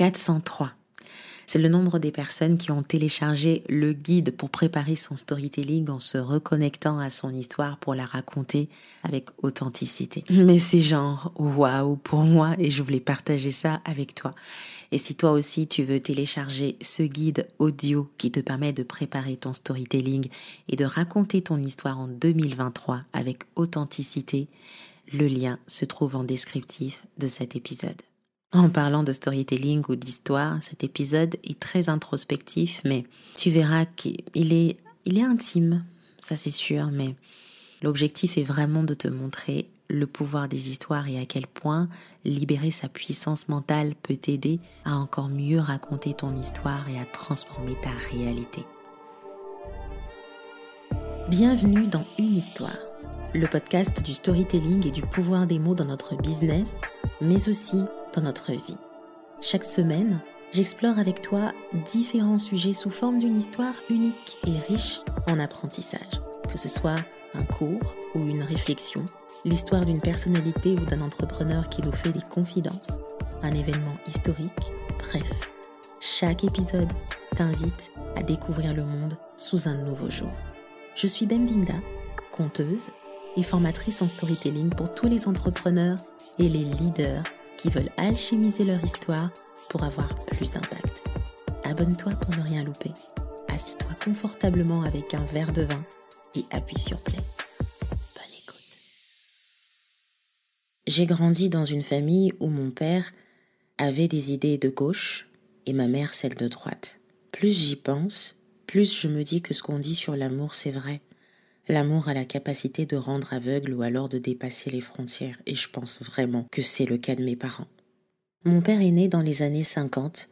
403. C'est le nombre des personnes qui ont téléchargé le guide pour préparer son storytelling en se reconnectant à son histoire pour la raconter avec authenticité. Mais c'est genre waouh pour moi et je voulais partager ça avec toi. Et si toi aussi tu veux télécharger ce guide audio qui te permet de préparer ton storytelling et de raconter ton histoire en 2023 avec authenticité, le lien se trouve en descriptif de cet épisode. En parlant de storytelling ou d'histoire, cet épisode est très introspectif, mais tu verras qu'il est, il est intime, ça c'est sûr, mais l'objectif est vraiment de te montrer le pouvoir des histoires et à quel point libérer sa puissance mentale peut t'aider à encore mieux raconter ton histoire et à transformer ta réalité. Bienvenue dans Une histoire, le podcast du storytelling et du pouvoir des mots dans notre business, mais aussi dans notre vie. Chaque semaine, j'explore avec toi différents sujets sous forme d'une histoire unique et riche en apprentissage, que ce soit un cours ou une réflexion, l'histoire d'une personnalité ou d'un entrepreneur qui nous fait des confidences, un événement historique, bref. Chaque épisode t'invite à découvrir le monde sous un nouveau jour. Je suis Bemvinda, conteuse et formatrice en storytelling pour tous les entrepreneurs et les leaders qui veulent alchimiser leur histoire pour avoir plus d'impact. Abonne-toi pour ne rien louper. Assis-toi confortablement avec un verre de vin et appuie sur play. Bonne écoute. J'ai grandi dans une famille où mon père avait des idées de gauche et ma mère celles de droite. Plus j'y pense, plus je me dis que ce qu'on dit sur l'amour c'est vrai. L'amour a la capacité de rendre aveugle ou alors de dépasser les frontières, et je pense vraiment que c'est le cas de mes parents. Mon père est né dans les années 50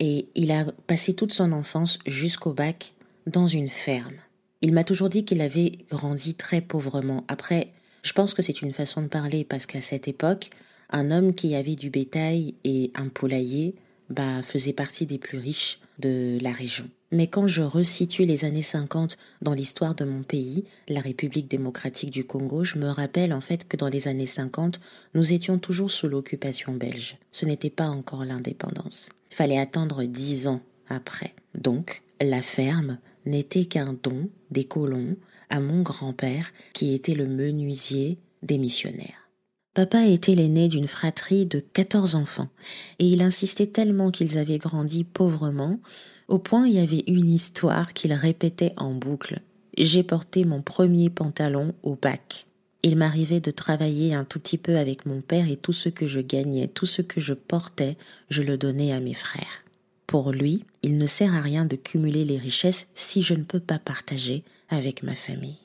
et il a passé toute son enfance jusqu'au bac dans une ferme. Il m'a toujours dit qu'il avait grandi très pauvrement. Après, je pense que c'est une façon de parler parce qu'à cette époque, un homme qui avait du bétail et un poulailler bah, faisait partie des plus riches de la région. Mais quand je resitue les années 50 dans l'histoire de mon pays, la République démocratique du Congo, je me rappelle en fait que dans les années 50, nous étions toujours sous l'occupation belge. Ce n'était pas encore l'indépendance. Fallait attendre dix ans après. Donc, la ferme n'était qu'un don des colons à mon grand-père qui était le menuisier des missionnaires. Papa était l'aîné d'une fratrie de 14 enfants, et il insistait tellement qu'ils avaient grandi pauvrement au point il y avait une histoire qu'il répétait en boucle. J'ai porté mon premier pantalon au bac. Il m'arrivait de travailler un tout petit peu avec mon père et tout ce que je gagnais, tout ce que je portais, je le donnais à mes frères. Pour lui, il ne sert à rien de cumuler les richesses si je ne peux pas partager avec ma famille.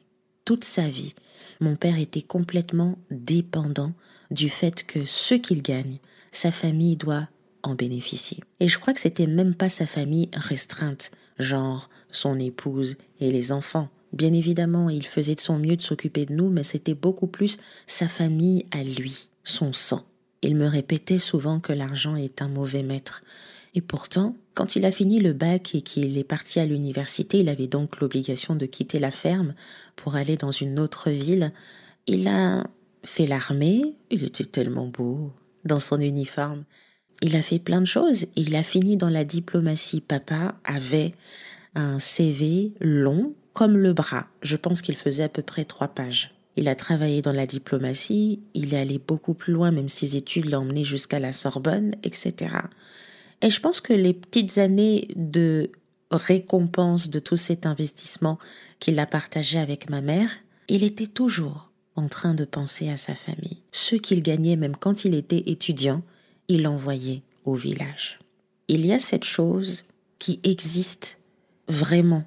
Toute sa vie, mon père était complètement dépendant du fait que ce qu'il gagne, sa famille doit en bénéficier. Et je crois que c'était même pas sa famille restreinte, genre son épouse et les enfants. Bien évidemment, il faisait de son mieux de s'occuper de nous, mais c'était beaucoup plus sa famille à lui, son sang. Il me répétait souvent que l'argent est un mauvais maître. Et pourtant, quand il a fini le bac et qu'il est parti à l'université, il avait donc l'obligation de quitter la ferme pour aller dans une autre ville. Il a fait l'armée, il était tellement beau dans son uniforme. Il a fait plein de choses et il a fini dans la diplomatie. Papa avait un CV long comme le bras. Je pense qu'il faisait à peu près trois pages. Il a travaillé dans la diplomatie, il est allé beaucoup plus loin, même ses études l'ont emmené jusqu'à la Sorbonne, etc. Et je pense que les petites années de récompense de tout cet investissement qu'il a partagé avec ma mère, il était toujours en train de penser à sa famille. Ce qu'il gagnait même quand il était étudiant, il l'envoyait au village. Il y a cette chose qui existe vraiment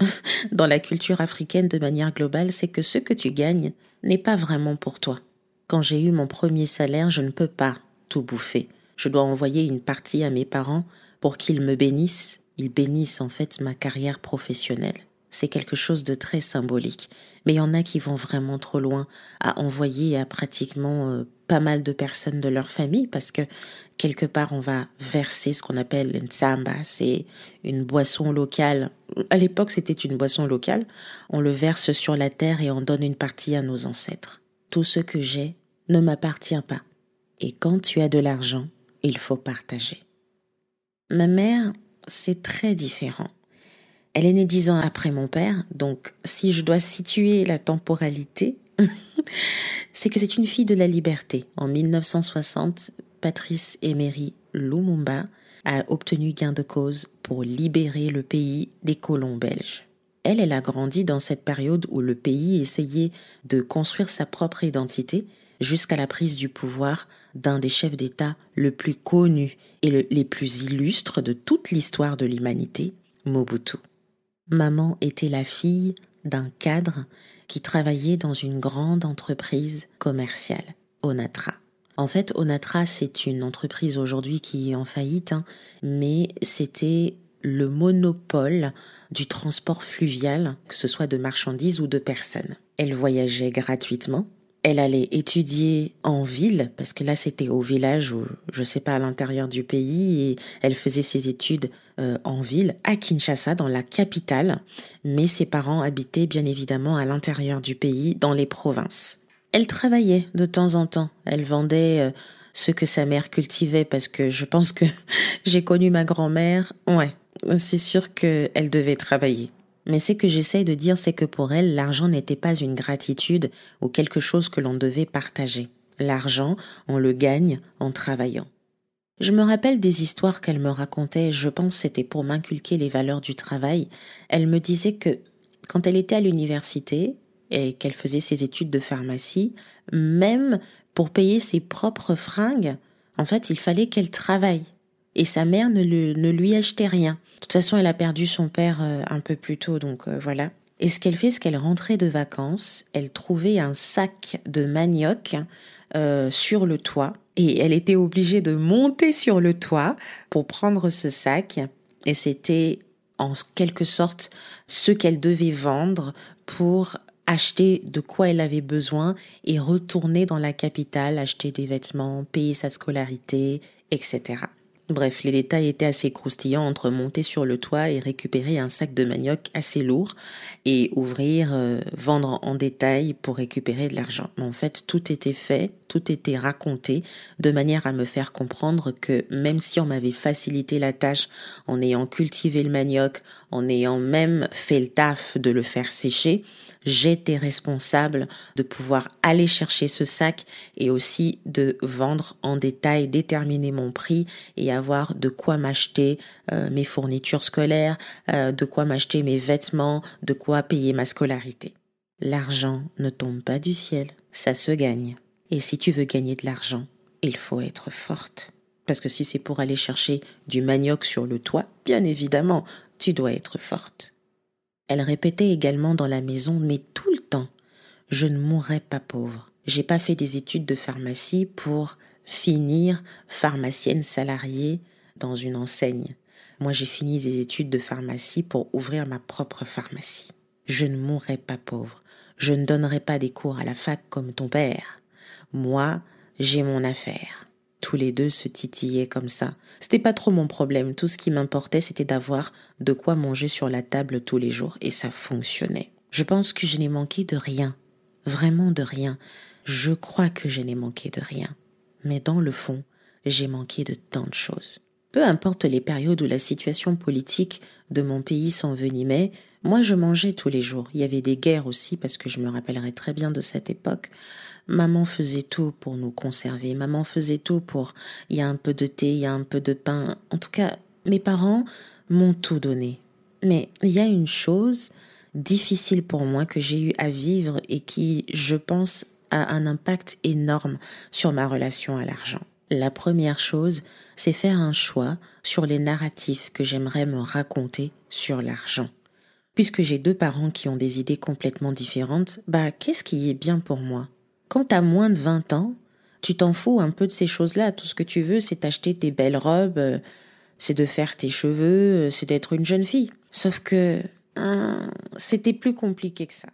dans la culture africaine de manière globale, c'est que ce que tu gagnes n'est pas vraiment pour toi. Quand j'ai eu mon premier salaire, je ne peux pas tout bouffer. Je dois envoyer une partie à mes parents pour qu'ils me bénissent. Ils bénissent en fait ma carrière professionnelle c'est quelque chose de très symbolique. Mais il y en a qui vont vraiment trop loin à envoyer à pratiquement euh, pas mal de personnes de leur famille parce que quelque part on va verser ce qu'on appelle une samba, c'est une boisson locale. À l'époque c'était une boisson locale. On le verse sur la terre et on donne une partie à nos ancêtres. Tout ce que j'ai ne m'appartient pas. Et quand tu as de l'argent, il faut partager. Ma mère, c'est très différent. Elle est née dix ans après mon père, donc si je dois situer la temporalité, c'est que c'est une fille de la liberté. En 1960, Patrice Emery Lumumba a obtenu gain de cause pour libérer le pays des colons belges. Elle, elle a grandi dans cette période où le pays essayait de construire sa propre identité jusqu'à la prise du pouvoir d'un des chefs d'État le plus connus et les plus illustres de toute l'histoire de l'humanité, Mobutu. Maman était la fille d'un cadre qui travaillait dans une grande entreprise commerciale, Onatra. En fait, Onatra, c'est une entreprise aujourd'hui qui est en faillite, hein, mais c'était le monopole du transport fluvial, que ce soit de marchandises ou de personnes. Elle voyageait gratuitement. Elle allait étudier en ville, parce que là c'était au village ou je sais pas à l'intérieur du pays, et elle faisait ses études euh, en ville, à Kinshasa, dans la capitale, mais ses parents habitaient bien évidemment à l'intérieur du pays, dans les provinces. Elle travaillait de temps en temps. Elle vendait euh, ce que sa mère cultivait parce que je pense que j'ai connu ma grand-mère. Ouais, c'est sûr qu'elle devait travailler. Mais ce que j'essaie de dire, c'est que pour elle, l'argent n'était pas une gratitude ou quelque chose que l'on devait partager. L'argent, on le gagne en travaillant. Je me rappelle des histoires qu'elle me racontait, je pense c'était pour m'inculquer les valeurs du travail. Elle me disait que quand elle était à l'université, et qu'elle faisait ses études de pharmacie, même pour payer ses propres fringues, en fait, il fallait qu'elle travaille. Et sa mère ne, ne, lui achetait rien. Toute façon, elle a perdu son père euh, un peu plus tôt, donc euh, voilà. Et ce qu'elle fait, c'est qu'elle rentrait de vacances, elle trouvait un sac de manioc euh, sur le toit, et elle était obligée de monter sur le toit pour prendre ce sac. Et c'était en quelque sorte ce qu'elle devait vendre pour acheter de quoi elle avait besoin et retourner dans la capitale, acheter des vêtements, payer sa scolarité, etc. Bref, les détails étaient assez croustillants entre monter sur le toit et récupérer un sac de manioc assez lourd et ouvrir, euh, vendre en détail pour récupérer de l'argent. En fait, tout était fait, tout était raconté de manière à me faire comprendre que même si on m'avait facilité la tâche en ayant cultivé le manioc, en ayant même fait le taf de le faire sécher, j'étais responsable de pouvoir aller chercher ce sac et aussi de vendre en détail, déterminer mon prix et avoir de quoi m'acheter euh, mes fournitures scolaires, euh, de quoi m'acheter mes vêtements, de quoi payer ma scolarité. L'argent ne tombe pas du ciel, ça se gagne. Et si tu veux gagner de l'argent, il faut être forte. Parce que si c'est pour aller chercher du manioc sur le toit, bien évidemment, tu dois être forte. Elle répétait également dans la maison, mais tout le temps, je ne mourrai pas pauvre. J'ai pas fait des études de pharmacie pour finir pharmacienne salariée dans une enseigne. Moi, j'ai fini des études de pharmacie pour ouvrir ma propre pharmacie. Je ne mourrai pas pauvre. Je ne donnerai pas des cours à la fac comme ton père. Moi, j'ai mon affaire tous les deux se titillaient comme ça. C'était pas trop mon problème. Tout ce qui m'importait, c'était d'avoir de quoi manger sur la table tous les jours. Et ça fonctionnait. Je pense que je n'ai manqué de rien. Vraiment de rien. Je crois que je n'ai manqué de rien. Mais dans le fond, j'ai manqué de tant de choses. Peu importe les périodes où la situation politique de mon pays s'envenimait, moi je mangeais tous les jours. Il y avait des guerres aussi parce que je me rappellerai très bien de cette époque. Maman faisait tout pour nous conserver. Maman faisait tout pour. Il y a un peu de thé, il y a un peu de pain. En tout cas, mes parents m'ont tout donné. Mais il y a une chose difficile pour moi que j'ai eu à vivre et qui, je pense, a un impact énorme sur ma relation à l'argent. La première chose, c'est faire un choix sur les narratifs que j'aimerais me raconter sur l'argent. Puisque j'ai deux parents qui ont des idées complètement différentes, bah qu'est-ce qui est bien pour moi? Quand tu as moins de 20 ans, tu t'en fous un peu de ces choses-là. Tout ce que tu veux, c'est acheter tes belles robes, euh, c'est de faire tes cheveux, euh, c'est d'être une jeune fille. Sauf que hein, c'était plus compliqué que ça.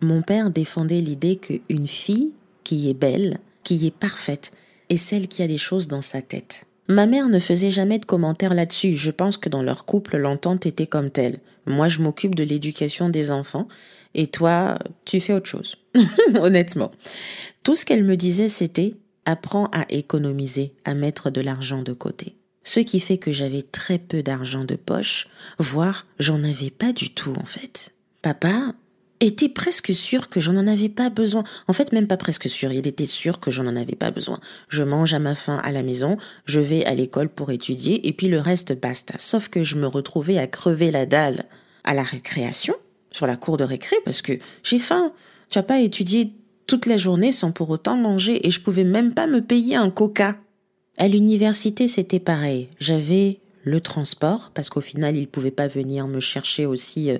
Mon père défendait l'idée qu'une fille qui est belle, qui est parfaite, est celle qui a des choses dans sa tête. Ma mère ne faisait jamais de commentaires là-dessus. Je pense que dans leur couple, l'entente était comme telle. Moi, je m'occupe de l'éducation des enfants et toi, tu fais autre chose. Honnêtement. Tout ce qu'elle me disait, c'était apprends à économiser, à mettre de l'argent de côté. Ce qui fait que j'avais très peu d'argent de poche, voire j'en avais pas du tout en fait. Papa était presque sûr que j'en en avais pas besoin. En fait, même pas presque sûr, il était sûr que j'en en avais pas besoin. Je mange à ma faim à la maison, je vais à l'école pour étudier, et puis le reste basta. Sauf que je me retrouvais à crever la dalle à la récréation, sur la cour de récré, parce que j'ai faim. Tu as pas étudié toute la journée sans pour autant manger, et je pouvais même pas me payer un coca. À l'université, c'était pareil. J'avais le transport, parce qu'au final, il pouvait pas venir me chercher aussi.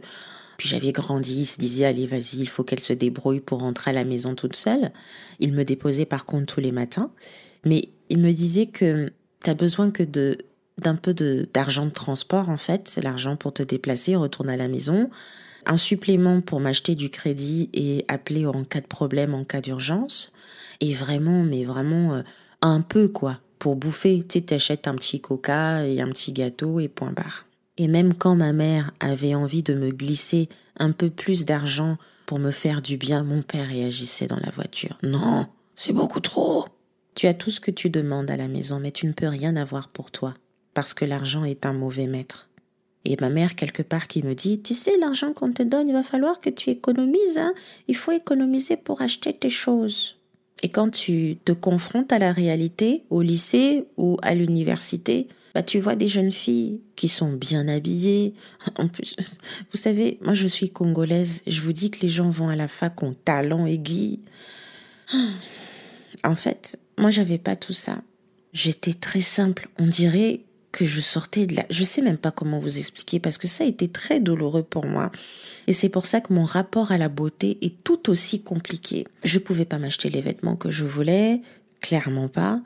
Puis j'avais grandi, il se disait allez vas-y, il faut qu'elle se débrouille pour rentrer à la maison toute seule. Il me déposait par contre tous les matins, mais il me disait que t'as besoin que de d'un peu d'argent de transport en fait, l'argent pour te déplacer, retourner à la maison, un supplément pour m'acheter du crédit et appeler en cas de problème, en cas d'urgence, et vraiment, mais vraiment euh, un peu quoi, pour bouffer. Tu sais, t'achètes un petit coca et un petit gâteau et point barre. Et même quand ma mère avait envie de me glisser un peu plus d'argent pour me faire du bien, mon père réagissait dans la voiture. Non, c'est beaucoup trop. Tu as tout ce que tu demandes à la maison, mais tu ne peux rien avoir pour toi, parce que l'argent est un mauvais maître. Et ma mère, quelque part, qui me dit, tu sais, l'argent qu'on te donne, il va falloir que tu économises, hein. Il faut économiser pour acheter tes choses. Et quand tu te confrontes à la réalité, au lycée ou à l'université, bah, tu vois des jeunes filles qui sont bien habillées. En plus, vous savez, moi je suis congolaise. Je vous dis que les gens vont à la fac ont talent aiguille. En fait, moi j'avais pas tout ça. J'étais très simple. On dirait que je sortais de là. Je sais même pas comment vous expliquer parce que ça a été très douloureux pour moi. Et c'est pour ça que mon rapport à la beauté est tout aussi compliqué. Je pouvais pas m'acheter les vêtements que je voulais, clairement pas.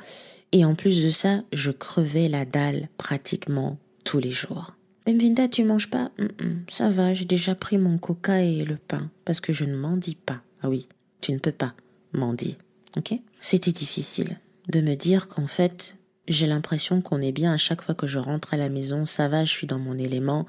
Et en plus de ça, je crevais la dalle pratiquement tous les jours. Benvinda, tu manges pas? Ça va, j'ai déjà pris mon coca et le pain, parce que je ne mendie pas. Ah oui, tu ne peux pas mendier. Ok? C'était difficile de me dire qu'en fait, j'ai l'impression qu'on est bien à chaque fois que je rentre à la maison, ça va, je suis dans mon élément.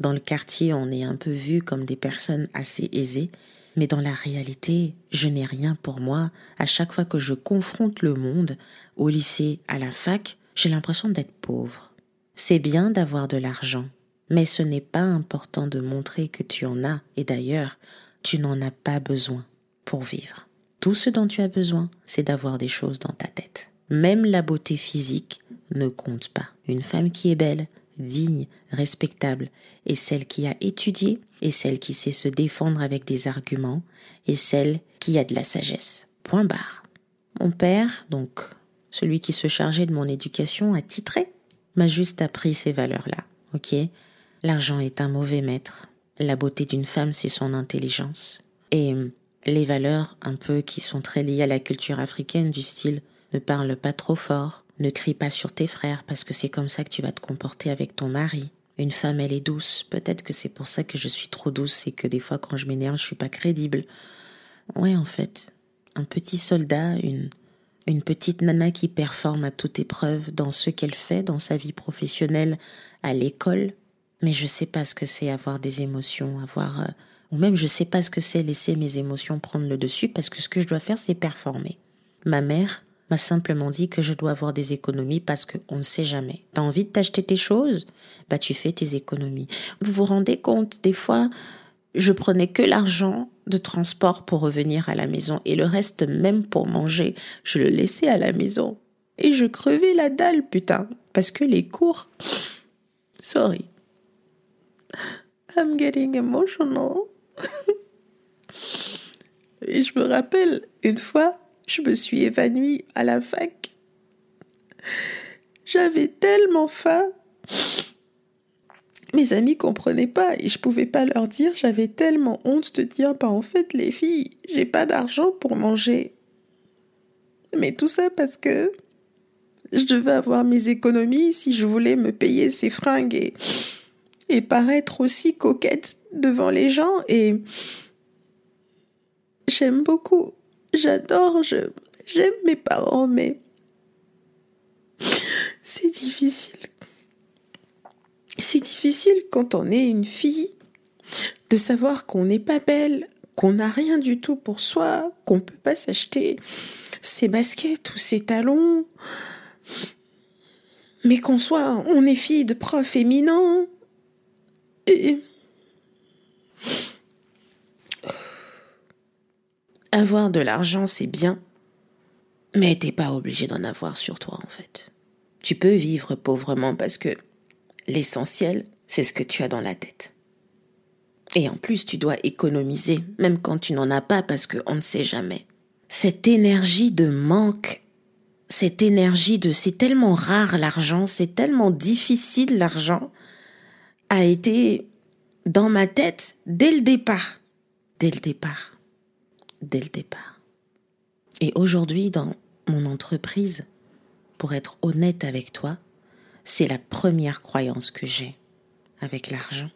Dans le quartier, on est un peu vu comme des personnes assez aisées. Mais dans la réalité, je n'ai rien pour moi. À chaque fois que je confronte le monde, au lycée, à la fac, j'ai l'impression d'être pauvre. C'est bien d'avoir de l'argent, mais ce n'est pas important de montrer que tu en as, et d'ailleurs, tu n'en as pas besoin pour vivre. Tout ce dont tu as besoin, c'est d'avoir des choses dans ta tête. Même la beauté physique ne compte pas. Une femme qui est belle, digne, respectable, et celle qui a étudié, et celle qui sait se défendre avec des arguments, et celle qui a de la sagesse. Point barre. Mon père, donc celui qui se chargeait de mon éducation à titré, m'a juste appris ces valeurs-là. Ok? L'argent est un mauvais maître. La beauté d'une femme, c'est son intelligence. Et les valeurs un peu qui sont très liées à la culture africaine du style ne parle pas trop fort, ne crie pas sur tes frères parce que c'est comme ça que tu vas te comporter avec ton mari. Une femme, elle est douce. Peut-être que c'est pour ça que je suis trop douce c'est que des fois, quand je m'énerve, je suis pas crédible. Ouais, en fait, un petit soldat, une, une petite nana qui performe à toute épreuve dans ce qu'elle fait, dans sa vie professionnelle, à l'école. Mais je sais pas ce que c'est avoir des émotions, avoir, euh, ou même je sais pas ce que c'est laisser mes émotions prendre le dessus parce que ce que je dois faire, c'est performer. Ma mère, m'a simplement dit que je dois avoir des économies parce qu'on ne sait jamais. T'as envie de t'acheter tes choses? Bah tu fais tes économies. Vous vous rendez compte, des fois, je prenais que l'argent de transport pour revenir à la maison et le reste même pour manger, je le laissais à la maison. Et je crevais la dalle, putain, parce que les cours... Sorry. I'm getting emotional. et je me rappelle une fois, je me suis évanouie à la fac. J'avais tellement faim. Mes amis comprenaient pas et je pouvais pas leur dire, j'avais tellement honte de dire, bah en fait les filles, j'ai pas d'argent pour manger. Mais tout ça parce que je devais avoir mes économies si je voulais me payer ces fringues et, et paraître aussi coquette devant les gens et j'aime beaucoup J'adore, j'aime mes parents, mais c'est difficile. C'est difficile quand on est une fille de savoir qu'on n'est pas belle, qu'on n'a rien du tout pour soi, qu'on ne peut pas s'acheter ses baskets ou ses talons. Mais qu'on soit, on est fille de prof éminent. Et. Avoir de l'argent, c'est bien. Mais t'es pas obligé d'en avoir sur toi, en fait. Tu peux vivre pauvrement parce que l'essentiel, c'est ce que tu as dans la tête. Et en plus, tu dois économiser, même quand tu n'en as pas, parce qu'on ne sait jamais. Cette énergie de manque, cette énergie de c'est tellement rare l'argent, c'est tellement difficile l'argent, a été dans ma tête dès le départ. Dès le départ. Dès le départ. Et aujourd'hui, dans mon entreprise, pour être honnête avec toi, c'est la première croyance que j'ai avec l'argent.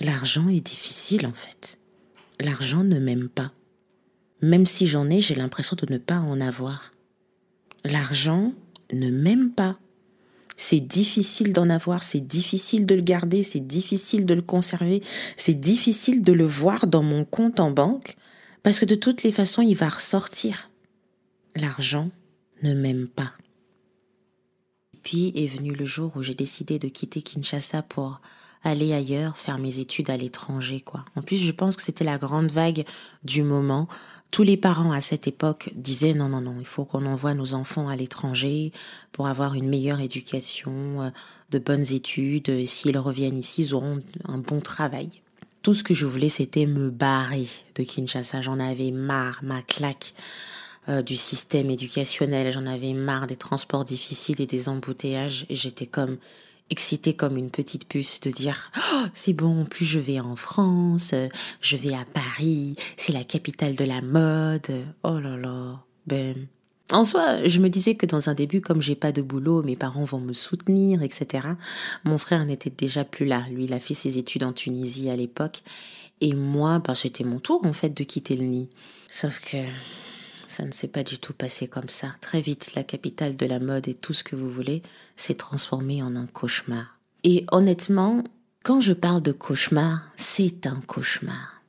L'argent est difficile en fait. L'argent ne m'aime pas. Même si j'en ai, j'ai l'impression de ne pas en avoir. L'argent ne m'aime pas. C'est difficile d'en avoir, c'est difficile de le garder, c'est difficile de le conserver, c'est difficile de le voir dans mon compte en banque, parce que de toutes les façons, il va ressortir. L'argent ne m'aime pas. Puis est venu le jour où j'ai décidé de quitter Kinshasa pour aller ailleurs, faire mes études à l'étranger, quoi. En plus, je pense que c'était la grande vague du moment. Tous les parents à cette époque disaient non, non, non, il faut qu'on envoie nos enfants à l'étranger pour avoir une meilleure éducation, euh, de bonnes études. S'ils reviennent ici, ils auront un bon travail. Tout ce que je voulais, c'était me barrer de Kinshasa. J'en avais marre, ma claque euh, du système éducationnel. J'en avais marre des transports difficiles et des embouteillages. J'étais comme excitée comme une petite puce de dire oh, c'est bon, plus je vais en France, je vais à Paris, c'est la capitale de la mode. Oh là là, ben. En soi, je me disais que dans un début, comme j'ai pas de boulot, mes parents vont me soutenir, etc. Mon frère n'était déjà plus là. Lui, il a fait ses études en Tunisie à l'époque. Et moi, ben, c'était mon tour, en fait, de quitter le nid. Sauf que ça ne s'est pas du tout passé comme ça. Très vite, la capitale de la mode et tout ce que vous voulez s'est transformé en un cauchemar. Et honnêtement, quand je parle de cauchemar, c'est un cauchemar.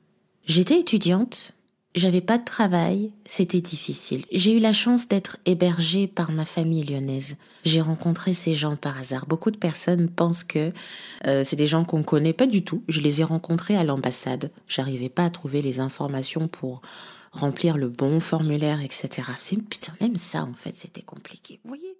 J'étais étudiante, j'avais pas de travail, c'était difficile. J'ai eu la chance d'être hébergée par ma famille lyonnaise. J'ai rencontré ces gens par hasard. Beaucoup de personnes pensent que euh, c'est des gens qu'on connaît pas du tout. Je les ai rencontrés à l'ambassade. J'arrivais pas à trouver les informations pour remplir le bon formulaire, etc. C'est putain, même ça, en fait, c'était compliqué. Vous voyez?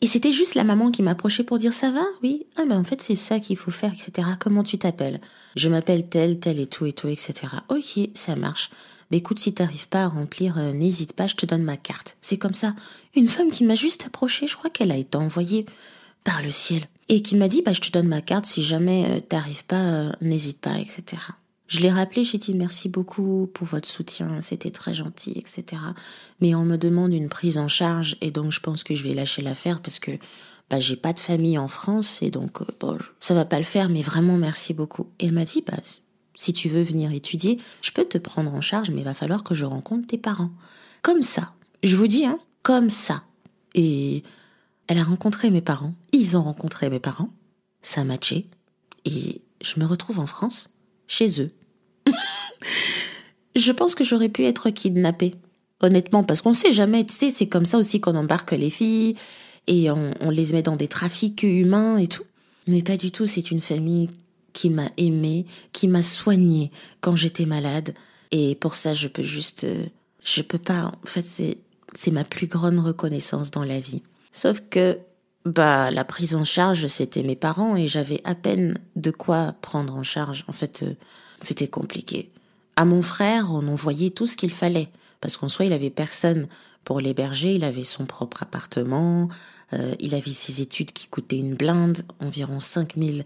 Et c'était juste la maman qui m'approchait pour dire ça va? Oui. Ah, mais en fait, c'est ça qu'il faut faire, etc. Comment tu t'appelles? Je m'appelle tel, tel et tout et tout, etc. Ok, ça marche. Mais écoute, si t'arrives pas à remplir, euh, n'hésite pas, je te donne ma carte. C'est comme ça. Une femme qui m'a juste approchée, je crois qu'elle a été envoyée par le ciel. Et qui m'a dit, bah, je te donne ma carte, si jamais euh, t'arrives pas, euh, n'hésite pas, etc. Je l'ai rappelé, j'ai dit merci beaucoup pour votre soutien, c'était très gentil, etc. Mais on me demande une prise en charge et donc je pense que je vais lâcher l'affaire parce que bah, j'ai pas de famille en France et donc bon, ça va pas le faire, mais vraiment merci beaucoup. Et elle m'a dit bah, si tu veux venir étudier, je peux te prendre en charge, mais il va falloir que je rencontre tes parents. Comme ça, je vous dis, hein, comme ça. Et elle a rencontré mes parents, ils ont rencontré mes parents, ça a matché, et je me retrouve en France chez eux. je pense que j'aurais pu être kidnappée, honnêtement, parce qu'on sait jamais, tu sais, c'est comme ça aussi qu'on embarque les filles et on, les met dans des trafics humains et tout. Mais pas du tout, c'est une famille qui m'a aimée, qui m'a soignée quand j'étais malade. Et pour ça, je peux juste, euh, je peux pas, en fait, c'est, c'est ma plus grande reconnaissance dans la vie. Sauf que bah, la prise en charge, c'était mes parents et j'avais à peine de quoi prendre en charge. En fait, euh, c'était compliqué. À mon frère, on envoyait tout ce qu'il fallait. Parce qu'en soi, il avait personne pour l'héberger. Il avait son propre appartement. Euh, il avait ses études qui coûtaient une blinde, environ 5 000,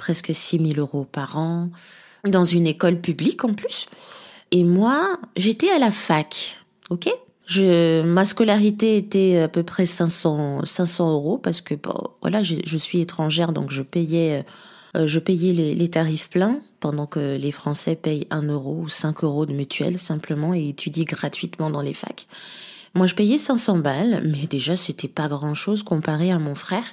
presque 6 000 euros par an. Dans une école publique en plus. Et moi, j'étais à la fac. OK? Je, ma scolarité était à peu près 500, 500 euros parce que bon, voilà, je, je, suis étrangère donc je payais, euh, je payais les, les, tarifs pleins pendant que les Français payent 1 euro ou 5 euros de mutuelle simplement et étudient gratuitement dans les facs. Moi, je payais 500 balles, mais déjà, c'était pas grand chose comparé à mon frère.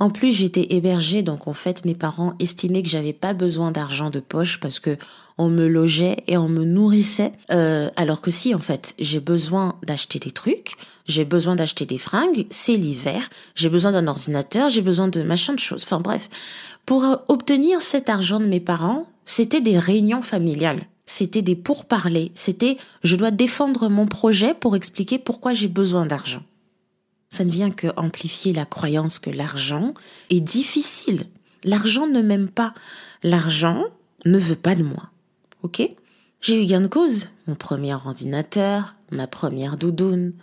En plus, j'étais hébergée, donc en fait, mes parents estimaient que j'avais pas besoin d'argent de poche parce que on me logeait et on me nourrissait. Euh, alors que si, en fait, j'ai besoin d'acheter des trucs, j'ai besoin d'acheter des fringues, c'est l'hiver, j'ai besoin d'un ordinateur, j'ai besoin de machin de choses. Enfin bref, pour euh, obtenir cet argent de mes parents, c'était des réunions familiales. C'était des pourparlers. C'était je dois défendre mon projet pour expliquer pourquoi j'ai besoin d'argent ça ne vient que amplifier la croyance que l'argent est difficile. L'argent ne m'aime pas. L'argent ne veut pas de moi. Ok? J'ai eu gain de cause. Mon premier ordinateur, ma première doudoune,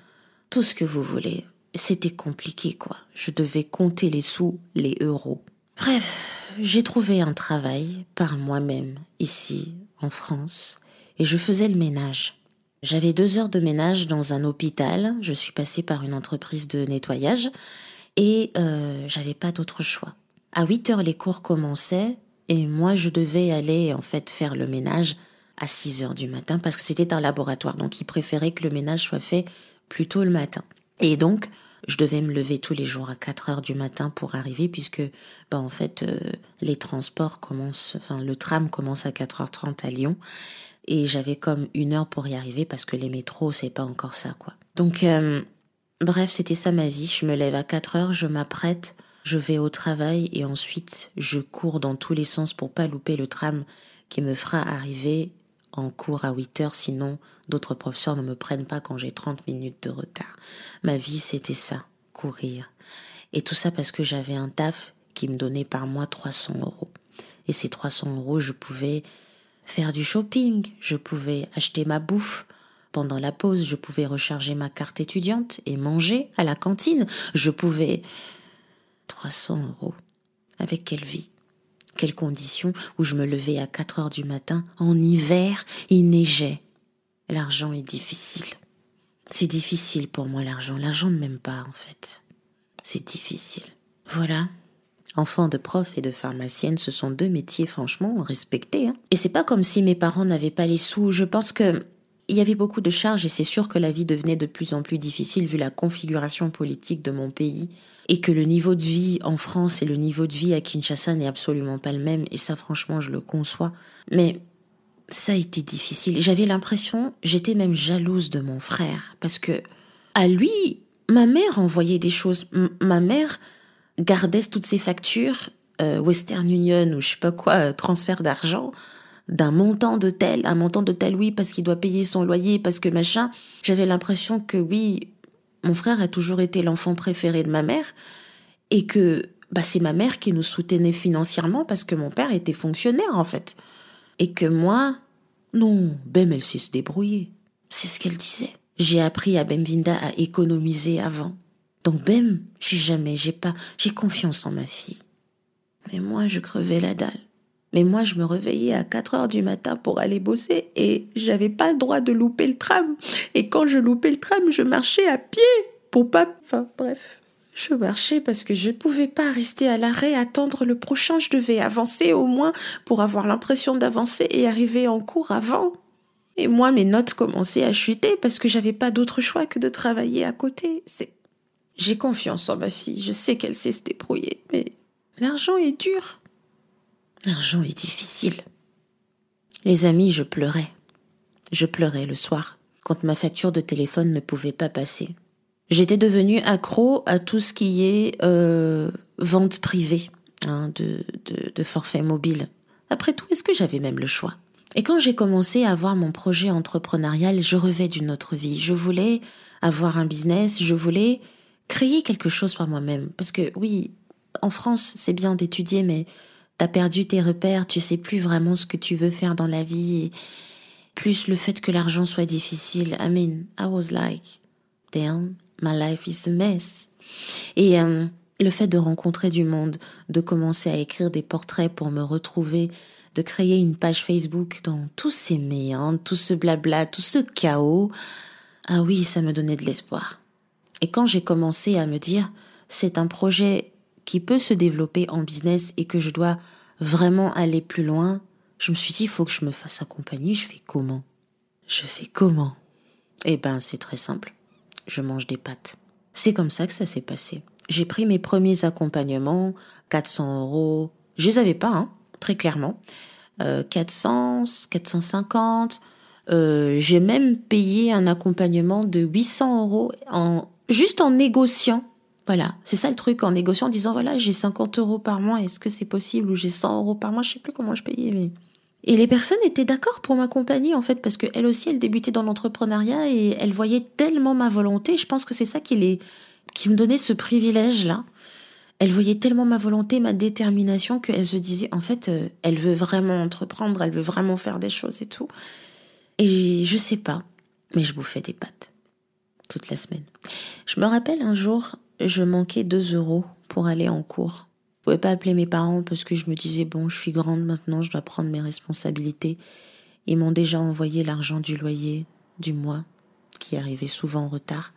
tout ce que vous voulez. C'était compliqué, quoi. Je devais compter les sous, les euros. Bref, j'ai trouvé un travail par moi-même, ici, en France, et je faisais le ménage. J'avais deux heures de ménage dans un hôpital. Je suis passée par une entreprise de nettoyage et euh, j'avais pas d'autre choix. À 8 heures, les cours commençaient et moi, je devais aller en fait faire le ménage à 6 heures du matin parce que c'était un laboratoire. Donc, ils préféraient que le ménage soit fait plus tôt le matin. Et donc, je devais me lever tous les jours à 4 heures du matin pour arriver puisque, ben, en fait, euh, les transports commencent, enfin, le tram commence à 4h30 à Lyon et j'avais comme une heure pour y arriver parce que les métros, c'est pas encore ça, quoi. Donc, euh, bref, c'était ça ma vie. Je me lève à 4 heures, je m'apprête, je vais au travail et ensuite je cours dans tous les sens pour pas louper le tram qui me fera arriver en cours à 8 heures, sinon d'autres professeurs ne me prennent pas quand j'ai 30 minutes de retard. Ma vie, c'était ça, courir. Et tout ça parce que j'avais un taf qui me donnait par mois 300 euros. Et ces 300 euros, je pouvais faire du shopping, je pouvais acheter ma bouffe. Pendant la pause, je pouvais recharger ma carte étudiante et manger à la cantine. Je pouvais... 300 euros. Avec quelle vie? Quelles conditions? Où je me levais à 4 heures du matin En hiver, il neigeait. L'argent est difficile. C'est difficile pour moi l'argent. L'argent ne m'aime pas en fait. C'est difficile. Voilà, Enfant de prof et de pharmacienne, ce sont deux métiers franchement respectés. Hein. Et c'est pas comme si mes parents n'avaient pas les sous. Je pense que il y avait beaucoup de charges et c'est sûr que la vie devenait de plus en plus difficile vu la configuration politique de mon pays et que le niveau de vie en France et le niveau de vie à Kinshasa n'est absolument pas le même et ça franchement je le conçois. Mais ça a été difficile. J'avais l'impression, j'étais même jalouse de mon frère parce que à lui, ma mère envoyait des choses. ma mère gardait toutes ces factures, euh, Western Union ou je sais pas quoi, euh, transfert d'argent, d'un montant de tel, un montant de tel, oui, parce qu'il doit payer son loyer, parce que machin. J'avais l'impression que oui, mon frère a toujours été l'enfant préféré de ma mère et que bah, c'est ma mère qui nous soutenait financièrement parce que mon père était fonctionnaire en fait. Et que moi, non, Bem, elle sait se débrouiller. C'est ce qu'elle disait. J'ai appris à Bemvinda à économiser avant. Donc bem, j'ai jamais, j'ai pas, j'ai confiance en ma fille. Mais moi, je crevais la dalle. Mais moi, je me réveillais à 4 heures du matin pour aller bosser et j'avais pas le droit de louper le tram. Et quand je loupais le tram, je marchais à pied pour pas, enfin, bref. Je marchais parce que je ne pouvais pas rester à l'arrêt, attendre le prochain. Je devais avancer au moins pour avoir l'impression d'avancer et arriver en cours avant. Et moi, mes notes commençaient à chuter parce que j'avais pas d'autre choix que de travailler à côté. C'est j'ai confiance en ma fille, je sais qu'elle sait se débrouiller, mais l'argent est dur. L'argent est difficile. Les amis, je pleurais. Je pleurais le soir, quand ma facture de téléphone ne pouvait pas passer. J'étais devenue accro à tout ce qui est euh, vente privée hein, de, de, de forfait mobile. Après tout, est-ce que j'avais même le choix? Et quand j'ai commencé à avoir mon projet entrepreneurial, je rêvais d'une autre vie. Je voulais avoir un business, je voulais créer quelque chose par moi-même. Parce que oui, en France, c'est bien d'étudier, mais t'as perdu tes repères, tu sais plus vraiment ce que tu veux faire dans la vie. plus le fait que l'argent soit difficile. I mean, I was like, damn, my life is a mess. Et euh, le fait de rencontrer du monde, de commencer à écrire des portraits pour me retrouver, de créer une page Facebook dans tous ces méandres, tout ce blabla, tout ce chaos, ah oui, ça me donnait de l'espoir. Et quand j'ai commencé à me dire, c'est un projet qui peut se développer en business et que je dois vraiment aller plus loin, je me suis dit, il faut que je me fasse accompagner. Je fais comment? Je fais comment? Eh ben, c'est très simple. Je mange des pâtes. C'est comme ça que ça s'est passé. j'ai pris mes premiers accompagnements, 400 euros. Je les avais pas, hein, très clairement. 400, 450. Euh, j'ai même payé un accompagnement de 800 euros en, juste en négociant. Voilà, c'est ça le truc, en négociant, en disant voilà, j'ai 50 euros par mois, est-ce que c'est possible Ou j'ai 100 euros par mois, je sais plus comment je payais. Et les personnes étaient d'accord pour m'accompagner, en fait, parce qu'elles aussi, elles débutaient dans l'entrepreneuriat et elles voyaient tellement ma volonté. Je pense que c'est ça qui, les, qui me donnait ce privilège-là. Elles voyaient tellement ma volonté, ma détermination, qu'elles se disaient, en fait, euh, elle veut vraiment entreprendre, elle veut vraiment faire des choses et tout. Et je sais pas, mais je bouffais des pâtes toute la semaine. Je me rappelle un jour, je manquais 2 euros pour aller en cours. Je pouvais pas appeler mes parents parce que je me disais bon, je suis grande maintenant, je dois prendre mes responsabilités. Ils m'ont déjà envoyé l'argent du loyer du mois, qui arrivait souvent en retard,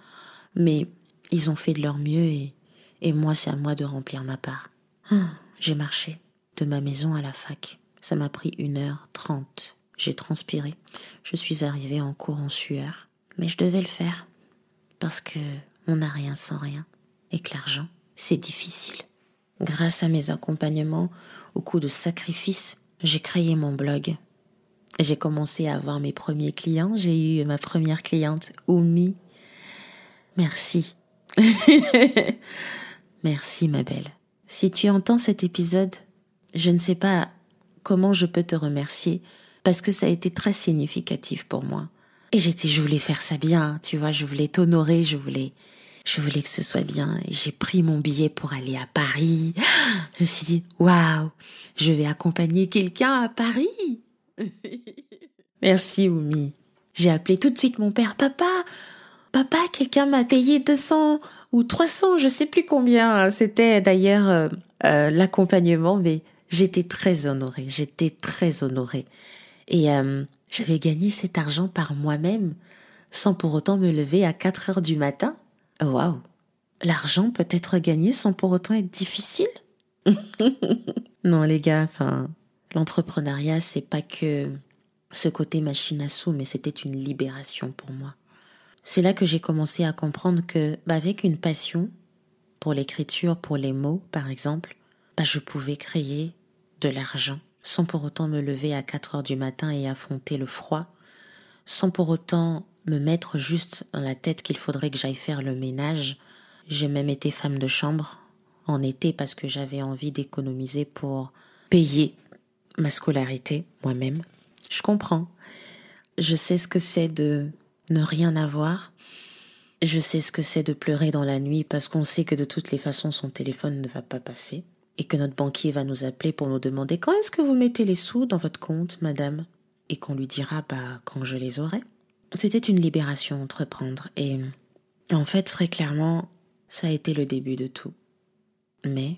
mais ils ont fait de leur mieux et, et moi c'est à moi de remplir ma part. Ah, j'ai marché de ma maison à la fac. Ça m'a pris une heure trente. J'ai transpiré. Je suis arrivée en cours en sueur. Mais je devais le faire. Parce que on n'a rien sans rien. Et que l'argent, c'est difficile. Grâce à mes accompagnements, au coup de sacrifice, j'ai créé mon blog. J'ai commencé à avoir mes premiers clients. J'ai eu ma première cliente, Oumi. Merci. Merci, ma belle. Si tu entends cet épisode, je ne sais pas comment je peux te remercier parce que ça a été très significatif pour moi. Et j'étais, je voulais faire ça bien, tu vois, je voulais t'honorer, je voulais, je voulais que ce soit bien. J'ai pris mon billet pour aller à Paris. Je me suis dit, waouh, je vais accompagner quelqu'un à Paris. Merci, Oumi. J'ai appelé tout de suite mon père, papa, papa, quelqu'un m'a payé 200 ou 300, je sais plus combien. C'était d'ailleurs euh, euh, l'accompagnement, mais j'étais très honorée, j'étais très honorée. Et euh, j'avais gagné cet argent par moi-même, sans pour autant me lever à 4 heures du matin. Waouh L'argent peut être gagné sans pour autant être difficile? Non les gars, enfin, l'entrepreneuriat, c'est pas que ce côté machine à sous, mais c'était une libération pour moi. C'est là que j'ai commencé à comprendre que, bah, avec une passion, pour l'écriture, pour les mots, par exemple, bah, je pouvais créer de l'argent sans pour autant me lever à 4 heures du matin et affronter le froid, sans pour autant me mettre juste dans la tête qu'il faudrait que j'aille faire le ménage. J'ai même été femme de chambre en été parce que j'avais envie d'économiser pour payer ma scolarité moi-même. Je comprends. Je sais ce que c'est de ne rien avoir. Je sais ce que c'est de pleurer dans la nuit parce qu'on sait que de toutes les façons son téléphone ne va pas passer et que notre banquier va nous appeler pour nous demander quand est-ce que vous mettez les sous dans votre compte, madame, et qu'on lui dira bah quand je les aurai. C'était une libération entreprendre et en fait très clairement ça a été le début de tout. Mais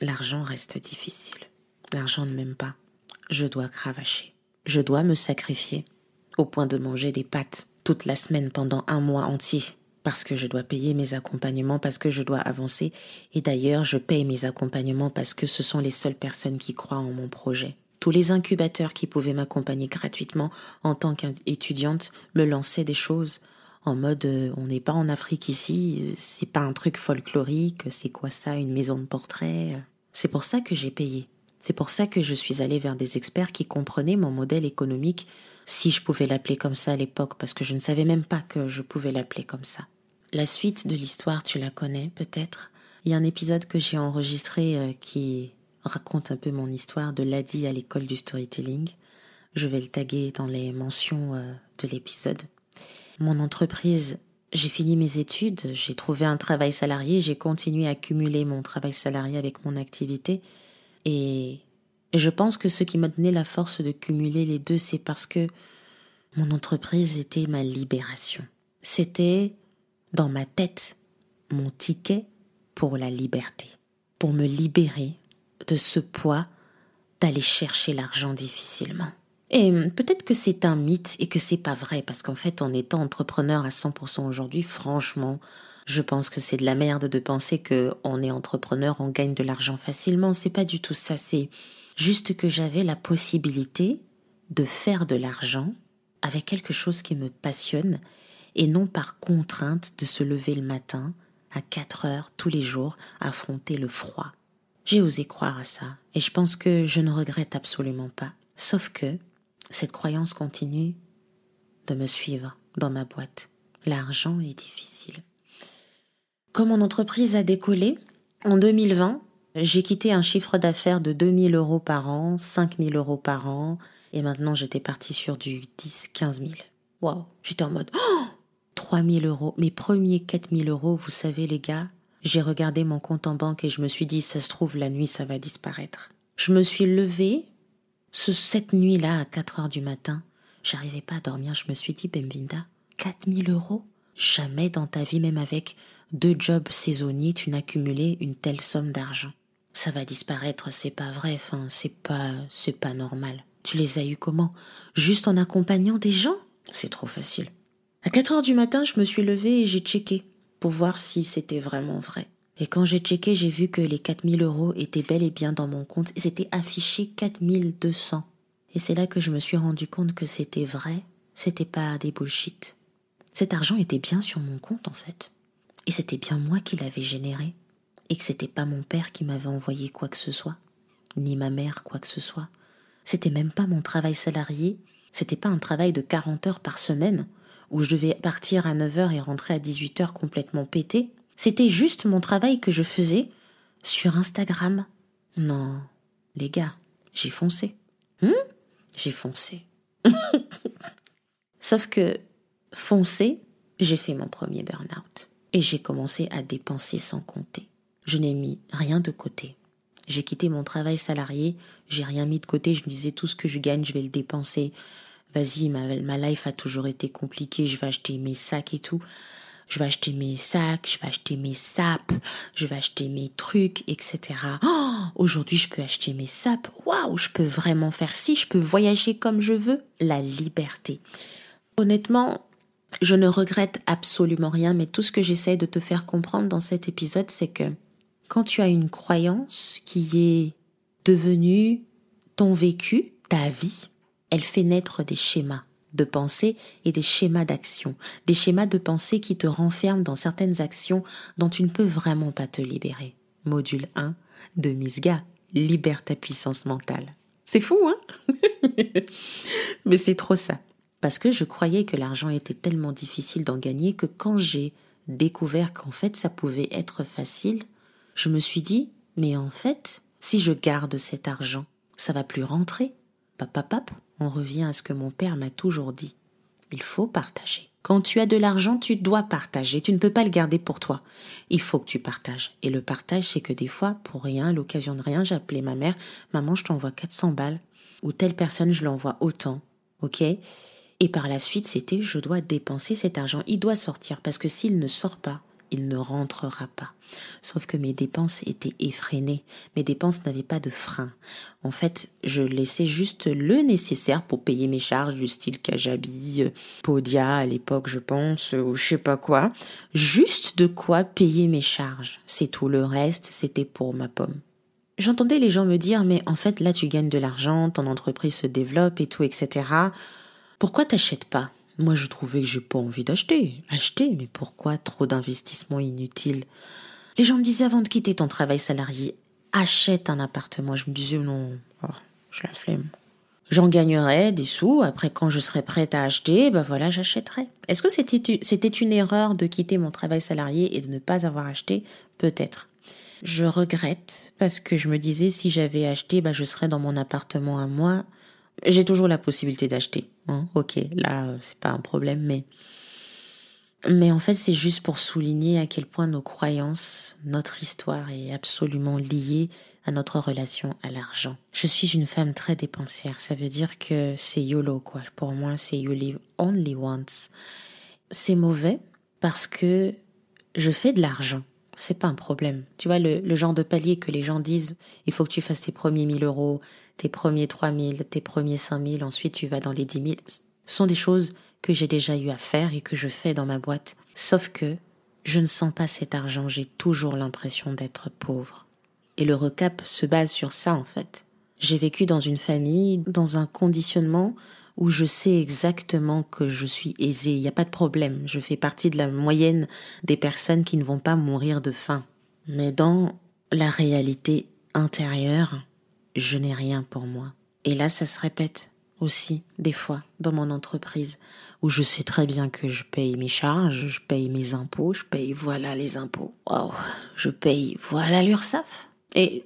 l'argent reste difficile. L'argent ne m'aime pas. Je dois cravacher. Je dois me sacrifier au point de manger des pâtes toute la semaine pendant un mois entier parce que je dois payer mes accompagnements, parce que je dois avancer. Et d'ailleurs, je paye mes accompagnements parce que ce sont les seules personnes qui croient en mon projet. Tous les incubateurs qui pouvaient m'accompagner gratuitement en tant qu'étudiante me lançaient des choses en mode euh, on n'est pas en Afrique ici, c'est pas un truc folklorique, c'est quoi ça, une maison de portrait? C'est pour ça que j'ai payé. C'est pour ça que je suis allée vers des experts qui comprenaient mon modèle économique, si je pouvais l'appeler comme ça à l'époque, parce que je ne savais même pas que je pouvais l'appeler comme ça. La suite de l'histoire, tu la connais peut-être. Il y a un épisode que j'ai enregistré euh, qui raconte un peu mon histoire de l'ADI à l'école du storytelling. Je vais le taguer dans les mentions euh, de l'épisode. Mon entreprise, j'ai fini mes études, j'ai trouvé un travail salarié, j'ai continué à cumuler mon travail salarié avec mon activité. Et je pense que ce qui m'a donné la force de cumuler les deux, c'est parce que mon entreprise était ma libération. C'était dans ma tête mon ticket pour la liberté, pour me libérer de ce poids d'aller chercher l'argent difficilement. Et peut-être que c'est un mythe et que c'est pas vrai parce qu'en fait, en étant entrepreneur à 100% aujourd'hui, franchement, je pense que c'est de la merde de penser que on est entrepreneur, on gagne de l'argent facilement. C'est pas du tout ça. C'est juste que j'avais la possibilité de faire de l'argent avec quelque chose qui me passionne et non par contrainte de se lever le matin à 4 heures tous les jours, affronter le froid. J'ai osé croire à ça, et je pense que je ne regrette absolument pas. Sauf que cette croyance continue de me suivre dans ma boîte. L'argent est difficile. Quand mon entreprise a décollé, en 2020, j'ai quitté un chiffre d'affaires de 2000 euros par an, 5000 euros par an, et maintenant j'étais partie sur du 10, 15 000. Waouh, j'étais en mode oh 3000 euros. Mes premiers 4000 euros, vous savez les gars, j'ai regardé mon compte en banque et je me suis dit, ça se trouve, la nuit, ça va disparaître. Je me suis levée, ce, cette nuit-là, à 4 heures du matin, j'arrivais pas à dormir, je me suis dit, Bemvinda, 4000 euros? Jamais dans ta vie, même avec deux jobs saisonniers, tu n'as cumulé une telle somme d'argent. Ça va disparaître, c'est pas vrai, enfin, c'est pas, pas normal. Tu les as eus comment? Juste en accompagnant des gens? C'est trop facile. À 4 heures du matin, je me suis levée et j'ai checké pour voir si c'était vraiment vrai. Et quand j'ai checké, j'ai vu que les 4000 euros étaient bel et bien dans mon compte et c'était affiché 4200. Et c'est là que je me suis rendu compte que c'était vrai, c'était pas des bullshit. Cet argent était bien sur mon compte en fait. Et c'était bien moi qui l'avais généré. Et que c'était pas mon père qui m'avait envoyé quoi que ce soit, ni ma mère quoi que ce soit. C'était même pas mon travail salarié, c'était pas un travail de 40 heures par semaine où je devais partir à 9h et rentrer à 18h complètement pété. C'était juste mon travail que je faisais sur Instagram. Non, les gars, j'ai foncé. Hum j'ai foncé. Sauf que foncé, j'ai fait mon premier burn-out. Et j'ai commencé à dépenser sans compter. Je n'ai mis rien de côté. J'ai quitté mon travail salarié, j'ai rien mis de côté, je me disais tout ce que je gagne, je vais le dépenser vas-y, ma, ma life a toujours été compliquée, je vais acheter mes sacs et tout. Je vais acheter mes sacs, je vais acheter mes sapes, je vais acheter mes trucs, etc. Oh, aujourd'hui, je peux acheter mes sapes. Waouh, je peux vraiment faire ci, je peux voyager comme je veux. La liberté. Honnêtement, je ne regrette absolument rien, mais tout ce que j'essaie de te faire comprendre dans cet épisode, c'est que quand tu as une croyance qui est devenue ton vécu, ta vie, elle fait naître des schémas de pensée et des schémas d'action, des schémas de pensée qui te renferment dans certaines actions dont tu ne peux vraiment pas te libérer. Module 1 de Misga, libère ta puissance mentale. C'est fou, hein? Mais c'est trop ça. Parce que je croyais que l'argent était tellement difficile d'en gagner que quand j'ai découvert qu'en fait ça pouvait être facile, je me suis dit, mais en fait, si je garde cet argent, ça va plus rentrer. Pap, on revient à ce que mon père m'a toujours dit. Il faut partager. Quand tu as de l'argent, tu dois partager. Tu ne peux pas le garder pour toi. Il faut que tu partages. Et le partage, c'est que des fois, pour rien, l'occasion de rien, appelé ma mère. Maman, je t'envoie 400 balles. Ou telle personne, je l'envoie autant. OK? Et par la suite, c'était, je dois dépenser cet argent. Il doit sortir. Parce que s'il ne sort pas, il ne rentrera pas. Sauf que mes dépenses étaient effrénées, mes dépenses n'avaient pas de frein. En fait, je laissais juste le nécessaire pour payer mes charges du style Kajabi, Podia à l'époque je pense, ou je sais pas quoi. Juste de quoi payer mes charges. C'est tout, le reste c'était pour ma pomme. J'entendais les gens me dire mais en fait là tu gagnes de l'argent, ton entreprise se développe et tout, etc. Pourquoi t'achètes pas? Moi, je trouvais que j'ai pas envie d'acheter. Acheter, mais pourquoi trop d'investissements inutiles? Les gens me disaient avant de quitter ton travail salarié, achète un appartement. Je me disais non, oh, je la flemme. J'en gagnerais des sous. Après, quand je serais prête à acheter, ben voilà, j'achèterais. Est-ce que c'était, c'était une erreur de quitter mon travail salarié et de ne pas avoir acheté? Peut-être. Je regrette parce que je me disais si j'avais acheté, ben, je serais dans mon appartement à moi j'ai toujours la possibilité d'acheter. Hein. ok, là, c'est pas un problème, mais. Mais en fait, c'est juste pour souligner à quel point nos croyances, notre histoire est absolument liée à notre relation à l'argent. Je suis une femme très dépensière. Ça veut dire que c'est YOLO, quoi. Pour moi, c'est You live only once. C'est mauvais parce que je fais de l'argent c'est pas un problème. Tu vois, le, genre de palier que les gens disent, il faut que tu fasses tes premiers 1000 euros, tes premiers 3000, tes premiers 5000, ensuite tu vas dans les 10 000, sont des choses que j'ai déjà eu à faire et que je fais dans ma boîte. Sauf que je ne sens pas cet argent, j'ai toujours l'impression d'être pauvre. Et le recap se base sur ça en fait. J'ai vécu dans une famille, dans un conditionnement où je sais exactement que je suis aisée, il n'y a pas de problème, je fais partie de la moyenne des personnes qui ne vont pas mourir de faim. Mais dans la réalité intérieure, je n'ai rien pour moi. Et là, ça se répète aussi, des fois, dans mon entreprise, où je sais très bien que je paye mes charges, je paye mes impôts, je paye, voilà les impôts. Waouh, je paye, voilà l'URSSAF. Et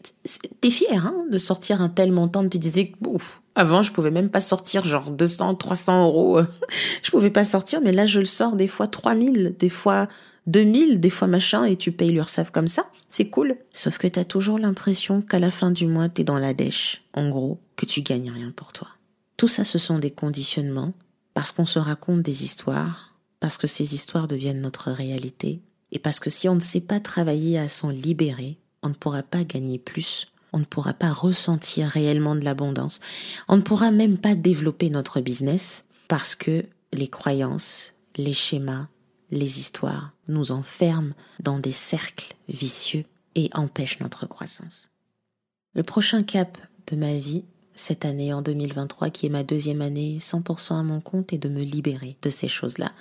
t'es fier hein, de sortir un tel montant, tu disais, ouf, avant je pouvais même pas sortir genre 200, 300 euros, je pouvais pas sortir, mais là je le sors des fois 3000, des fois 2000, des fois machin, et tu payes l'URSSAF comme ça, c'est cool. Sauf que t'as toujours l'impression qu'à la fin du mois, t'es dans la dèche, en gros, que tu gagnes rien pour toi. Tout ça, ce sont des conditionnements, parce qu'on se raconte des histoires, parce que ces histoires deviennent notre réalité, et parce que si on ne sait pas travailler à s'en libérer, on ne pourra pas gagner plus, on ne pourra pas ressentir réellement de l'abondance, on ne pourra même pas développer notre business, parce que les croyances, les schémas, les histoires nous enferment dans des cercles vicieux et empêchent notre croissance. Le prochain cap de ma vie, cette année en 2023 qui est ma deuxième année 100% à mon compte et de me libérer de ces choses-là,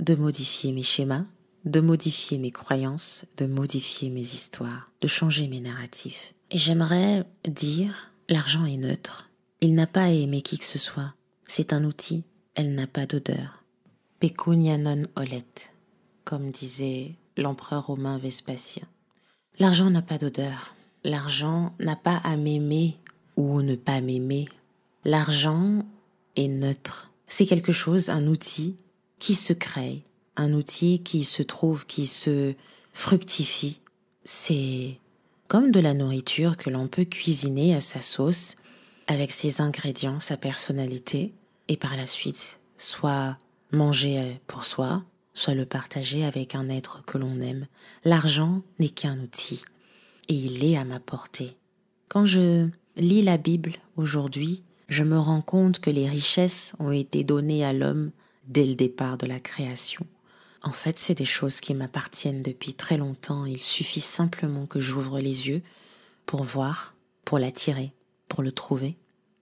de modifier mes schémas, de modifier mes croyances, de modifier mes histoires, de changer mes narratifs. J'aimerais dire, l'argent est neutre. Il n'a pas à aimer qui que ce soit. C'est un outil. Elle n'a pas d'odeur. Pecunia non olet, comme disait l'empereur romain Vespasien. L'argent n'a pas d'odeur. L'argent n'a pas à m'aimer ou ne pas m'aimer. L'argent est neutre. C'est quelque chose, un outil qui se crée, un outil qui se trouve, qui se fructifie. C'est comme de la nourriture que l'on peut cuisiner à sa sauce, avec ses ingrédients, sa personnalité, et par la suite, soit manger pour soi, soit le partager avec un être que l'on aime. L'argent n'est qu'un outil, et il est à ma portée. Quand je lis la Bible aujourd'hui, je me rends compte que les richesses ont été données à l'homme dès le départ de la création. En fait, c'est des choses qui m'appartiennent depuis très longtemps. Il suffit simplement que j'ouvre les yeux pour voir, pour l'attirer, pour le trouver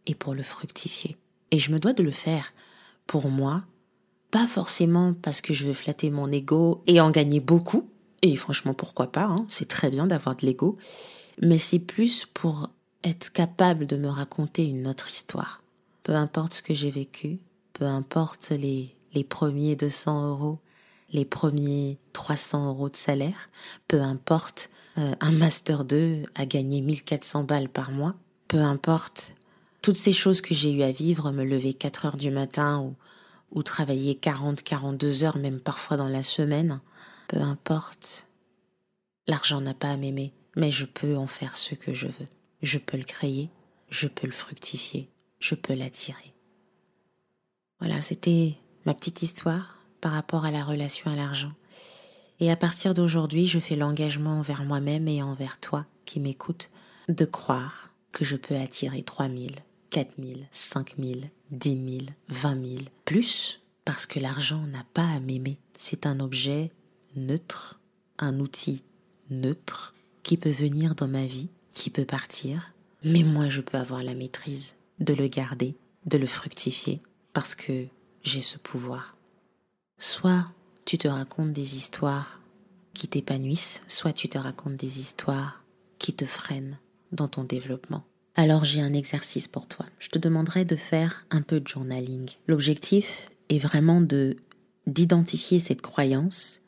et pour le fructifier. Et je me dois de le faire pour moi, pas forcément parce que je veux flatter mon ego et en gagner beaucoup. Et franchement, pourquoi pas, hein, c'est très bien d'avoir de l'ego. Mais c'est plus pour être capable de me raconter une autre histoire. Peu importe ce que j'ai vécu, peu importe les, les premiers 200 euros, les premiers 300 euros de salaire, peu importe euh, un master 2 à gagner 1400 balles par mois, peu importe toutes ces choses que j'ai eu à vivre, me lever 4 heures du matin ou, ou travailler 40, 42 heures, même parfois dans la semaine, peu importe. L'argent n'a pas à m'aimer, mais je peux en faire ce que je veux je peux le créer, je peux le fructifier, je peux l'attirer. Voilà, c'était ma petite histoire par rapport à la relation à l'argent. Et à partir d'aujourd'hui, je fais l'engagement envers moi-même et envers toi qui m'écoutes de croire que je peux attirer 3000, 4000, 5000, 10 000, 20 000, plus, parce que l'argent n'a pas à m'aimer. C'est un objet neutre, un outil neutre qui peut venir dans ma vie qui peut partir, mais moi je peux avoir la maîtrise de le garder, de le fructifier, parce que j'ai ce pouvoir. Soit tu te racontes des histoires qui t'épanouissent, soit tu te racontes des histoires qui te freinent dans ton développement. Alors j'ai un exercice pour toi. Je te demanderai de faire un peu de journaling. L'objectif est vraiment de d'identifier cette croyance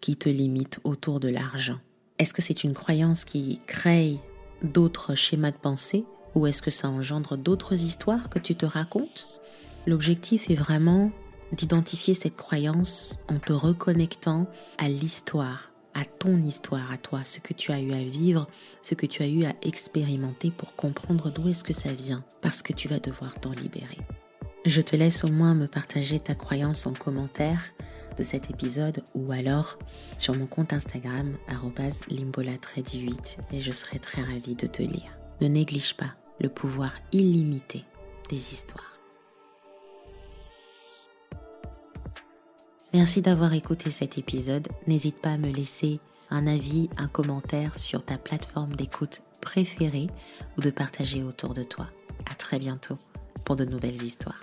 qui te limite autour de l'argent. Est-ce que c'est une croyance qui crée d'autres schémas de pensée ou est-ce que ça engendre d'autres histoires que tu te racontes? L'objectif est vraiment d'identifier cette croyance en te reconnectant à l'histoire, à ton histoire, à toi, ce que tu as eu à vivre, ce que tu as eu à expérimenter pour comprendre d'où est-ce que ça vient, parce que tu vas devoir t'en libérer. Je te laisse au moins me partager ta croyance en commentaire de cet épisode ou alors sur mon compte Instagram limbola18 et je serai très ravie de te lire. Ne néglige pas le pouvoir illimité des histoires. Merci d'avoir écouté cet épisode. N'hésite pas à me laisser un avis, un commentaire sur ta plateforme d'écoute préférée ou de partager autour de toi. À très bientôt pour de nouvelles histoires.